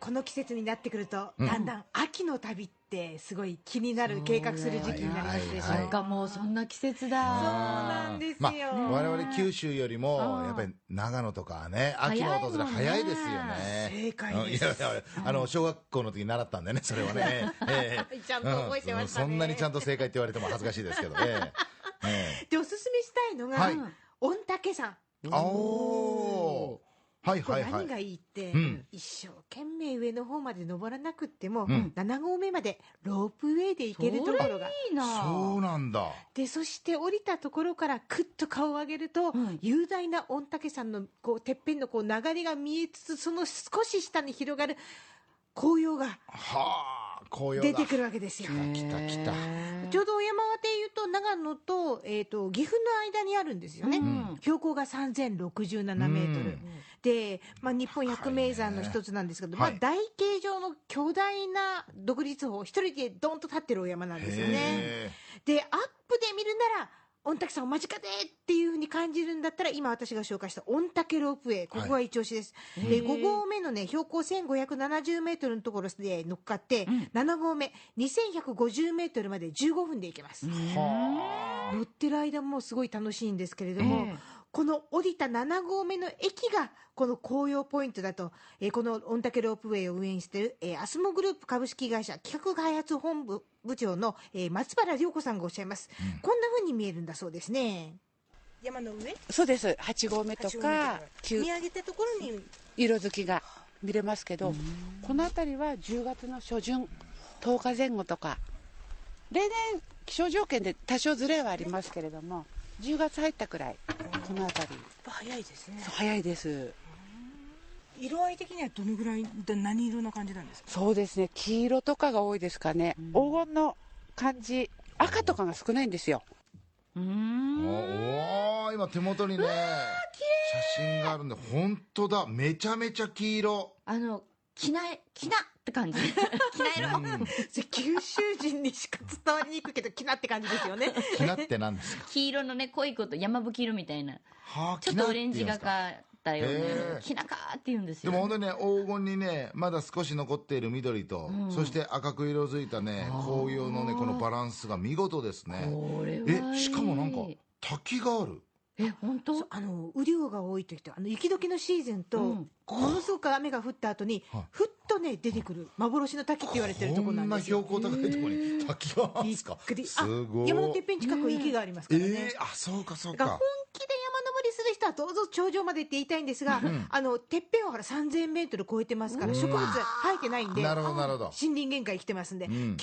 この季節になってくると、うん。だんだん秋の旅ってすごい気になる計画する時期になりますでしょ、はいなんかもうそんな季節だ。そうなんですよ。まあ、我々九州よりもうん。やっぱり長野とかはね。秋の訪れ早いですよね。正解です。やいやあの小学校の時に習ったんでねそれはね、ええ。ちゃんと覚えてましたね。うん。そんなにちゃんと正解って言われても恥ずかしいですけどね、え でおすすめしたいのが、はい。御嶽山。おーはいはいはい。何がいいって、うん。一生懸命上の方まで登らなくっても、うん。7合目までロープウェイで行けるところが。いいな。そうなんだ。でそして降りたところからくっと顔を上げると、ん。雄大な御嶽山のこうてっぺんのこう流れが見えつつその少し下に広がる紅葉がはあ紅葉だ出てくるわけですよ。来た来たちょうど山形でいうと長野と,、えー、と岐阜の間にあるんですよね、うん。標高が3067メートル、うんで、まあ、日本百名山の一つなんですけど、はい。まあ、台形状の巨大な独立峰一人でドンと立ってるお山なんですよね。へでアップで見るなら御嶽山を間近でっていうふうに感じるんだったら今私が紹介した御嶽ロープウェイここが一押しです、で5合目のね標高1570メートルのところで乗っかって、7合目2150メートルまで15分で行けます、乗ってる間もすごい楽しいんですけれども、ええこの降りた7合目の駅がこの紅葉ポイントだと、えーこの御嶽ロープウェイを運営している、えーアスモグループ株式会社企画開発本部部長の、えー松原涼子さんがおっしゃいます、こんな風に見えるんだそうですね。山の上？そうです。8合目とか9見上げたところに。色づきが見れますけどこの辺りは10月の初旬10日前後とか。例年気象条件で多少ずれはありますけれども10月入ったくらいこの辺り。早いですね。そう早いです。色合い的にはどのぐらいで何色な感じなんですか？そうですね。黄色とかが多いですかね。黄金の感じ。赤とかが少ないんですよ。うん。おー今手元にね写真があるんで本当だ。めちゃめちゃ黄色。あのきなきなって感じ。きな色九州人にしか伝わりにくいけどきなって感じですよね。きなって何ですか？黄色のね濃いこと山吹色みたいなはあちょっとオレンジがかったようへなえ。きなかーって言うんですよ。でも本当にね黄金にねまだ少し残っている緑と、そして赤く色づいたね紅葉のねこのバランスが見事ですね。これはいいえしかもなんか滝があるえ本当？あの雨量が多い時とあの雪解けのシーズンと、うん。ものすごく雨が降った後に、はい。ふっとね出てくる幻の滝って言われてるところなんですよ。こんな標高高いところに滝があるんですか？すあごい山のてっぺん近く池がありますからね、えー、あそうかそうだか本気で山登りする人はどうぞ頂上までって言いたいんですが、あのてっぺんはほら3000メートル超えてますから植物生えてないんでなるほどなるほど。森林限界来てますんで、ん。9合目ぐらいが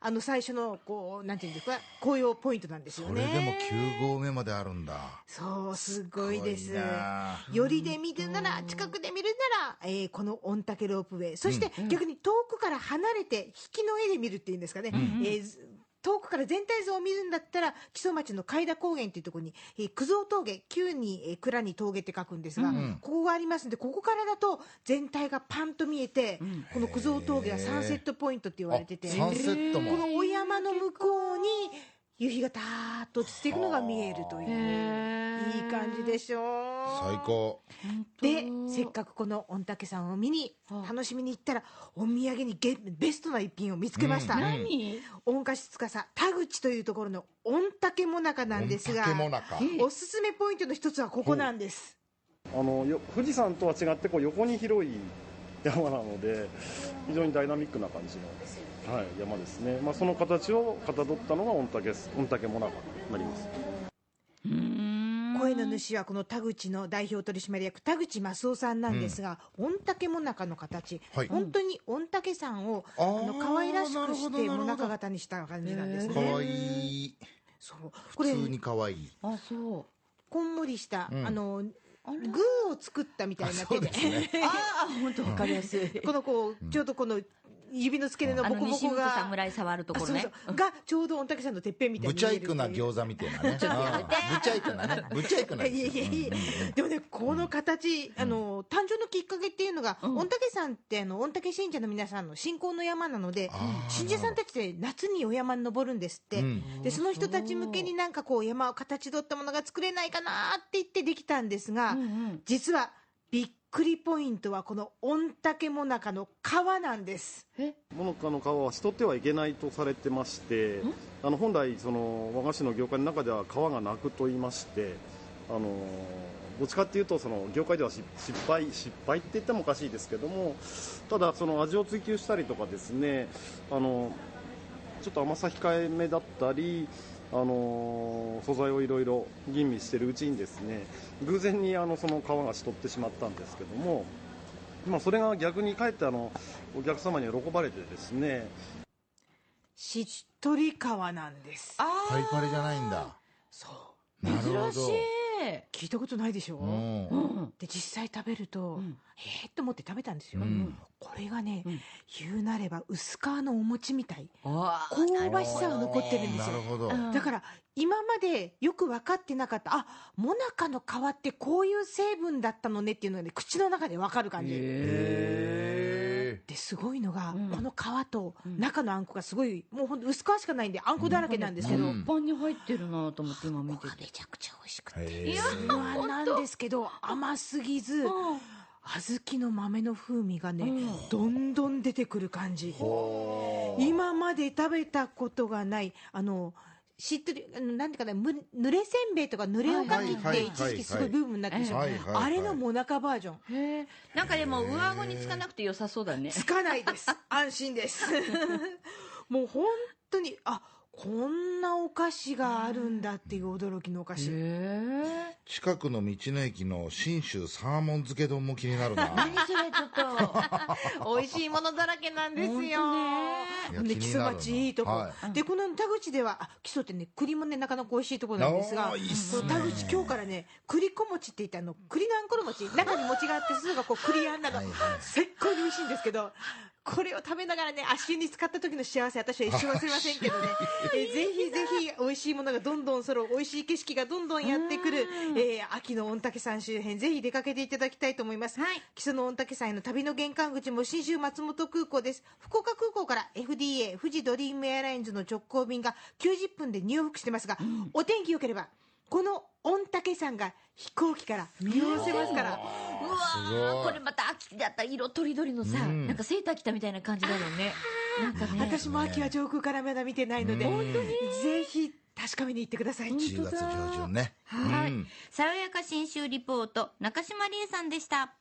あの最初のこうなんていうんですか紅葉ポイントなんですよそれでもね9合目まであるんだ。そうすごいです。すごいな。よりで見るなら近くで見るなら、えーこの御嶽ロープウェイ。そして逆に遠くから離れて引きの絵で見るっていうんですかね、えーず遠くから全体像を見るんだったら木曽町の海田高原というところに、えー、九蔵峠旧に、えー蔵に峠って書くんですが、ここがありますんでここからだと全体がパンと見えて、この九蔵峠はサンセットポイントって言われててこのお山の向こうに夕日がたーっと落ちていくのが見えるという。いい感じでしょう。最高。でせっかくこの御嶽山を見に楽しみに行ったらお土産にゲベストな一品を見つけました、何？御菓子司田口というところの御嶽もなかなんですが御嶽もなか。おすすめポイントの一つはここなんです。あのよ富士山とは違ってこう横に広い山なので非常にダイナミックな感じの、はい、山ですね、まあ、その形をかたどったのが御嶽御嶽もなかになります。声の主はこの田口の代表取締役田口正夫さんなんですが、御嶽もなかの形、はい。本当に御嶽山をあの可愛らしくしてもなか型にした感じなんですね。かわい。いそう。これ普通にかわい。いあそう。こんもりした、うん。あのグーを作ったみたいなそうですね。ああ本当わかりやすい。このこうちょうどこの指の付け根のあボコボコが侍触るところね。あそうそう。がちょうど御嶽山のてっぺんみたいブチャイクに。見えるっていうな餃子みたいなね。うんブチャイクなね。ブチャイクないやいやいや。でもね、この形、あの誕生のきっかけっていうのが、御嶽山ってあの御嶽信者の皆さんの信仰の山なので、信者さんたちで夏にお山に登るんですって、うん。でその人たち向けになんかこう山を形取ったものが作れないかなって言ってできたんですが、実はびっくりポイントはこの御嶽もなかの川なんです。ものかの皮はしとってはいけないとされてましてあの本来その和菓子の業界の中では皮がなくと言いましてあのどっちかっていうとその業界では失失敗失敗って言ってもおかしいですけどもただその味を追求したりとかですねあのちょっと甘さ控えめだったりあの素材をいろいろ吟味してるうちにですね偶然にあのその皮がしとってしまったんですけどもまあそれが逆にかえってあのお客様に喜ばれてですねしっとり川なんです。パリパリじゃないんだそう。なるほど珍しい聞いたことないでしょ、うん。で実際食べると、へえって思って食べたんですよ、うん。これがね、言うなれば薄皮のお餅みたい。あ香ばしさが残ってるんですよ。なるほど。だから今までよく分かってなかったあもなかの皮ってこういう成分だったのねっていうのがね口の中で分かる感じ。へですごいのが、この皮と中のあんこがすごいもうほんと薄皮しかないんであんこだらけなんですけど、うんパンに入ってるなと思って今見てて。めちゃくちゃ美味しくて。え不安なんですけど甘すぎず小豆の豆の風味がね、どんどん出てくる感じ。今まで食べたことがないあのしっとりあのなんていうかなむ濡れせんべいとか濡れおかきって一時期すごいブームになってるでしょはいはいはい。あれのもなかバージョンへえ。なんかでも上顎につかなくて良さそうだね。つかないです。安心です。もう本当にあこんなお菓子があるんだっていう驚きのお菓子。近くの道の駅の信州サーモン漬け丼も気になるな。何それちょっと。美味しいものだらけなんですよ。ね、木曽町いいとこ、はでこの田口ではあ木曽ってね栗もねなかなか美味しいところなんですがいいっす田口今日からね栗小餅って言ってあの栗のあんころ餅中に餅があってすがこう栗あんなのはいはい。最高に美味しいんですけどこれを食べながらね足湯に使った時の幸せ私は一生忘れませんけどね。えぜひぜひ美味しいものがどんどん揃う美味しい景色がどんどんやってくる、えー秋の御嶽山周辺ぜひ出かけていただきたいと思います、はい。木曽の御嶽山への旅の玄関口も信州松本空港です。福岡空港から FDA 富士ドリームエアラインズの直行便が90分で入北してますが、お天気良ければこの御嶽山が飛行機から見下ろせますから。うわこれまた秋だったら色とりどりのさ、うん。なんかセーター着たみたいな感じだよね。なんかね。私も秋は上空からまだ見てないので、ぜひ確かめに行ってください。10月上旬ね。はい、うん。爽やか新州リポート中島理恵さんでした